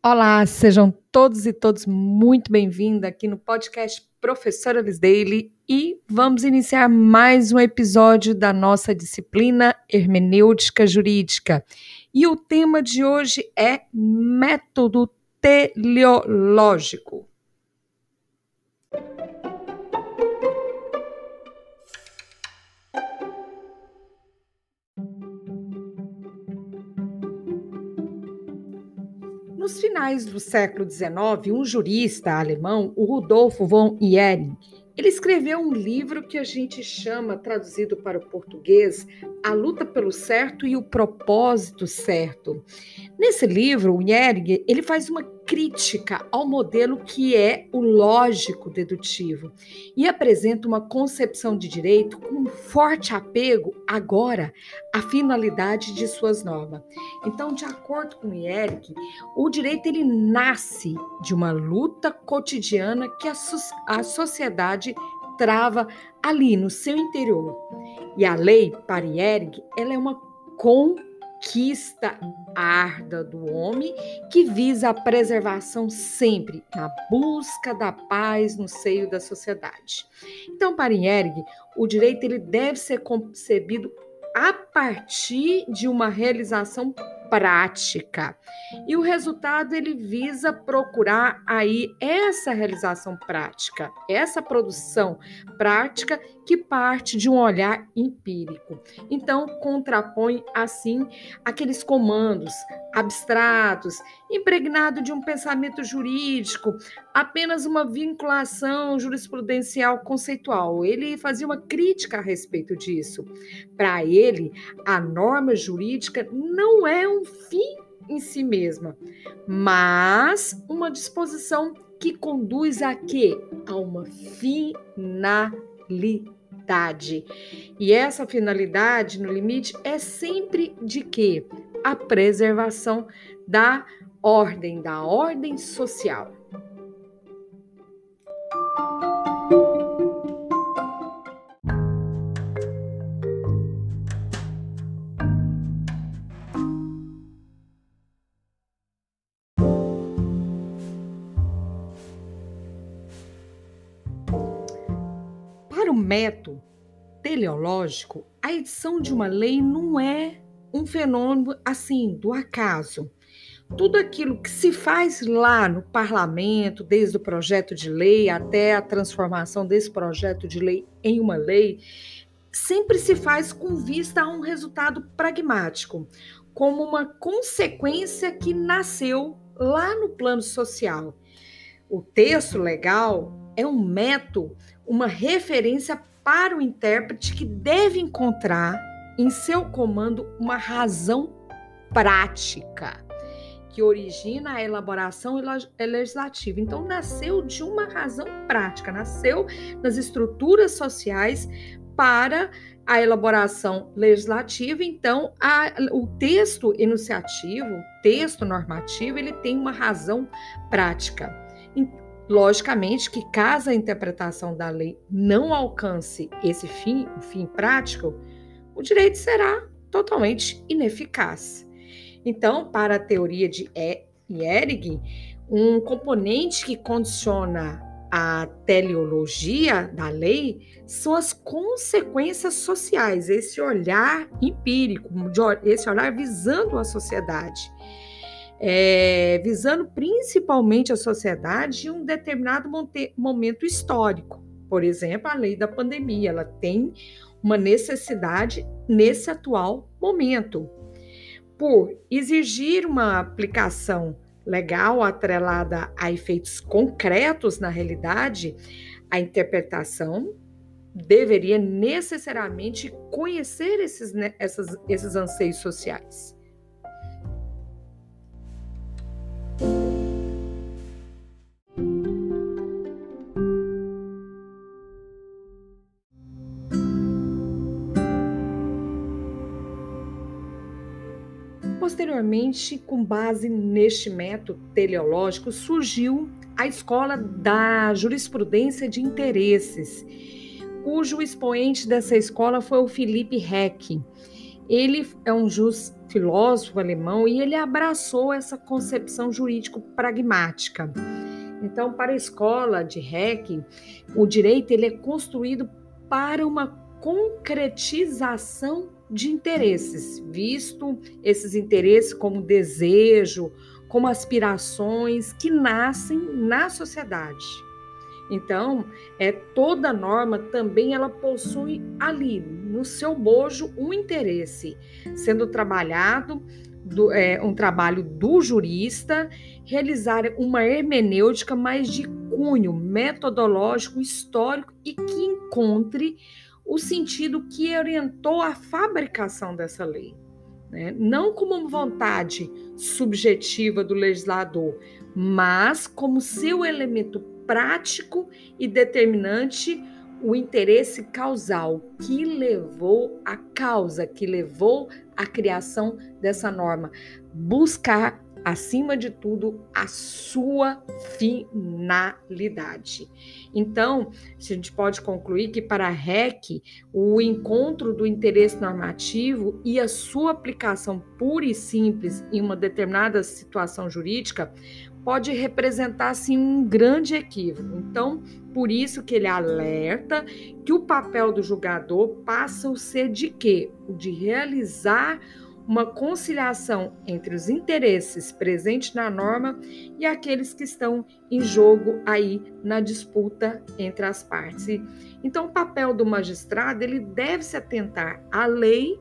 Olá, sejam todos e todas muito bem-vindos aqui no podcast Professora Liz Daily e vamos iniciar mais um episódio da nossa disciplina Hermenêutica Jurídica. E o tema de hoje é método teleológico. Nos finais do século XIX, um jurista alemão, o Rudolf von Ehring, ele escreveu um livro que a gente chama, traduzido para o português, A Luta pelo Certo e o Propósito Certo. Nesse livro, o Ehring, ele faz uma crítica ao modelo que é o lógico dedutivo e apresenta uma concepção de direito com forte apego agora à finalidade de suas normas. Então, de acordo com Eric, o direito ele nasce de uma luta cotidiana que a, a sociedade trava ali no seu interior. E a lei, para Eric, ela é uma conquista conquista arda do homem que visa a preservação sempre na busca da paz no seio da sociedade. Então, para Inherg, o direito ele deve ser concebido a partir de uma realização prática. E o resultado ele visa procurar aí essa realização prática, essa produção prática que parte de um olhar empírico. Então, contrapõe assim aqueles comandos abstratos, impregnado de um pensamento jurídico, apenas uma vinculação jurisprudencial conceitual. Ele fazia uma crítica a respeito disso. Para ele, a norma jurídica não é um fim em si mesma, mas uma disposição que conduz a quê? A uma finalidade. E essa finalidade, no limite, é sempre de quê? A preservação da ordem, da ordem social. Método teleológico, a edição de uma lei não é um fenômeno assim do acaso. Tudo aquilo que se faz lá no parlamento, desde o projeto de lei até a transformação desse projeto de lei em uma lei, sempre se faz com vista a um resultado pragmático, como uma consequência que nasceu lá no plano social. O texto legal é um método, uma referência para o intérprete que deve encontrar em seu comando uma razão prática que origina a elaboração legislativa. Então, nasceu de uma razão prática, nasceu nas estruturas sociais para a elaboração legislativa. Então, a, o texto enunciativo, texto normativo, ele tem uma razão prática. Logicamente que caso a interpretação da lei não alcance esse fim, o fim prático, o direito será totalmente ineficaz. Então, para a teoria de Ehring, um componente que condiciona a teleologia da lei são as consequências sociais, esse olhar empírico, esse olhar visando a sociedade. É, visando principalmente a sociedade em um determinado momento histórico. Por exemplo, a lei da pandemia, ela tem uma necessidade nesse atual momento. Por exigir uma aplicação legal atrelada a efeitos concretos na realidade, a interpretação deveria necessariamente conhecer esses, né, essas, esses anseios sociais. Posteriormente, com base neste método teleológico, surgiu a Escola da Jurisprudência de Interesses, cujo expoente dessa escola foi o Felipe Heck. ele é um jus filósofo alemão e ele abraçou essa concepção jurídico pragmática. Então, para a escola de Heck, o direito ele é construído para uma concretização de interesses, visto esses interesses como desejo, como aspirações que nascem na sociedade. Então, é toda norma também ela possui ali no seu bojo um interesse sendo trabalhado do, é, um trabalho do jurista realizar uma hermenêutica mais de cunho metodológico histórico e que encontre o sentido que orientou a fabricação dessa lei. Né? Não como vontade subjetiva do legislador, mas como seu elemento prático e determinante o interesse causal que levou a causa, que levou à criação dessa norma. Buscar acima de tudo, a sua finalidade. Então, a gente pode concluir que para a REC, o encontro do interesse normativo e a sua aplicação pura e simples em uma determinada situação jurídica pode representar assim um grande equívoco. Então, por isso que ele alerta que o papel do julgador passa a ser de quê? O de realizar uma conciliação entre os interesses presentes na norma e aqueles que estão em jogo aí na disputa entre as partes. Então, o papel do magistrado ele deve se atentar à lei,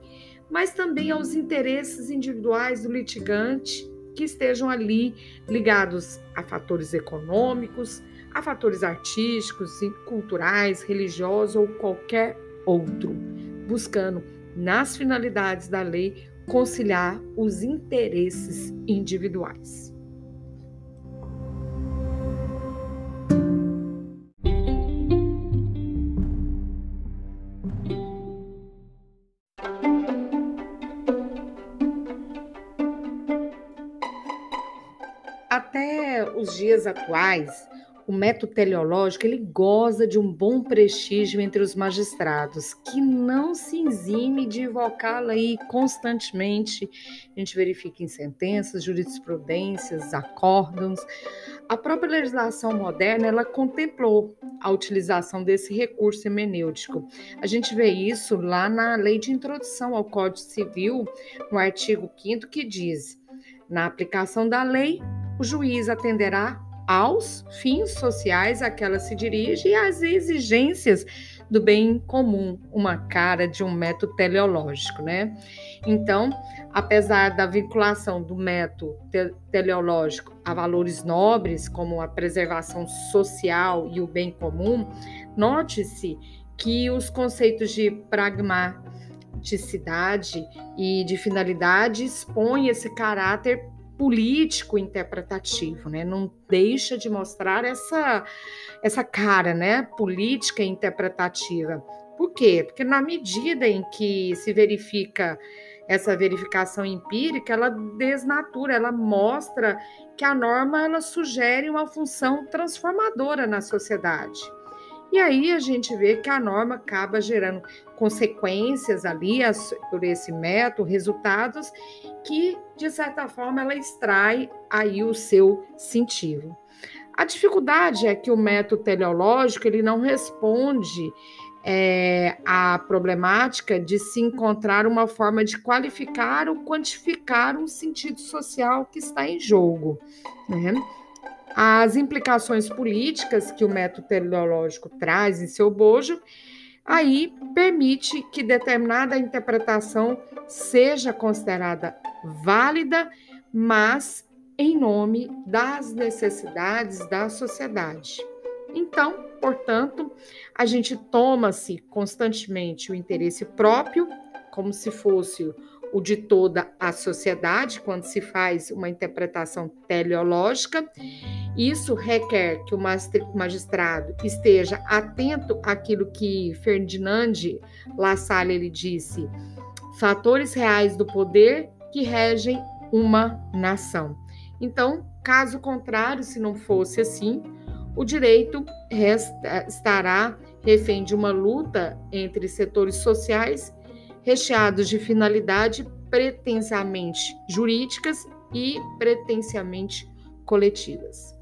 mas também aos interesses individuais do litigante que estejam ali ligados a fatores econômicos, a fatores artísticos, culturais, religiosos ou qualquer outro, buscando nas finalidades da lei conciliar os interesses individuais. Até os dias atuais, o método teleológico ele goza de um bom prestígio entre os magistrados, que não se exime de invocá-lo aí constantemente. A gente verifica em sentenças, jurisprudências, acórdãos. A própria legislação moderna ela contemplou a utilização desse recurso hemenêutico. A gente vê isso lá na Lei de Introdução ao Código Civil, no artigo 5 que diz: na aplicação da lei, o juiz atenderá aos fins sociais a que ela se dirige e às exigências do bem comum, uma cara de um método teleológico, né? Então, apesar da vinculação do método te teleológico a valores nobres, como a preservação social e o bem comum, note-se que os conceitos de pragmaticidade e de finalidade expõem esse caráter político interpretativo, né? Não deixa de mostrar essa essa cara, né, política interpretativa. Por quê? Porque na medida em que se verifica essa verificação empírica, ela desnatura, ela mostra que a norma ela sugere uma função transformadora na sociedade. E aí a gente vê que a norma acaba gerando consequências ali por esse método, resultados que de certa forma ela extrai aí o seu sentido. A dificuldade é que o método teleológico ele não responde é, à problemática de se encontrar uma forma de qualificar ou quantificar um sentido social que está em jogo. Né? As implicações políticas que o método teleológico traz em seu bojo, aí permite que determinada interpretação seja considerada válida, mas em nome das necessidades da sociedade. Então, portanto, a gente toma-se constantemente o interesse próprio, como se fosse o de toda a sociedade, quando se faz uma interpretação teleológica. Isso requer que o magistrado esteja atento àquilo que Ferdinand Lassalle ele disse, fatores reais do poder que regem uma nação. Então, caso contrário, se não fosse assim, o direito resta, estará refém de uma luta entre setores sociais recheados de finalidade pretensamente jurídicas e pretensamente coletivas.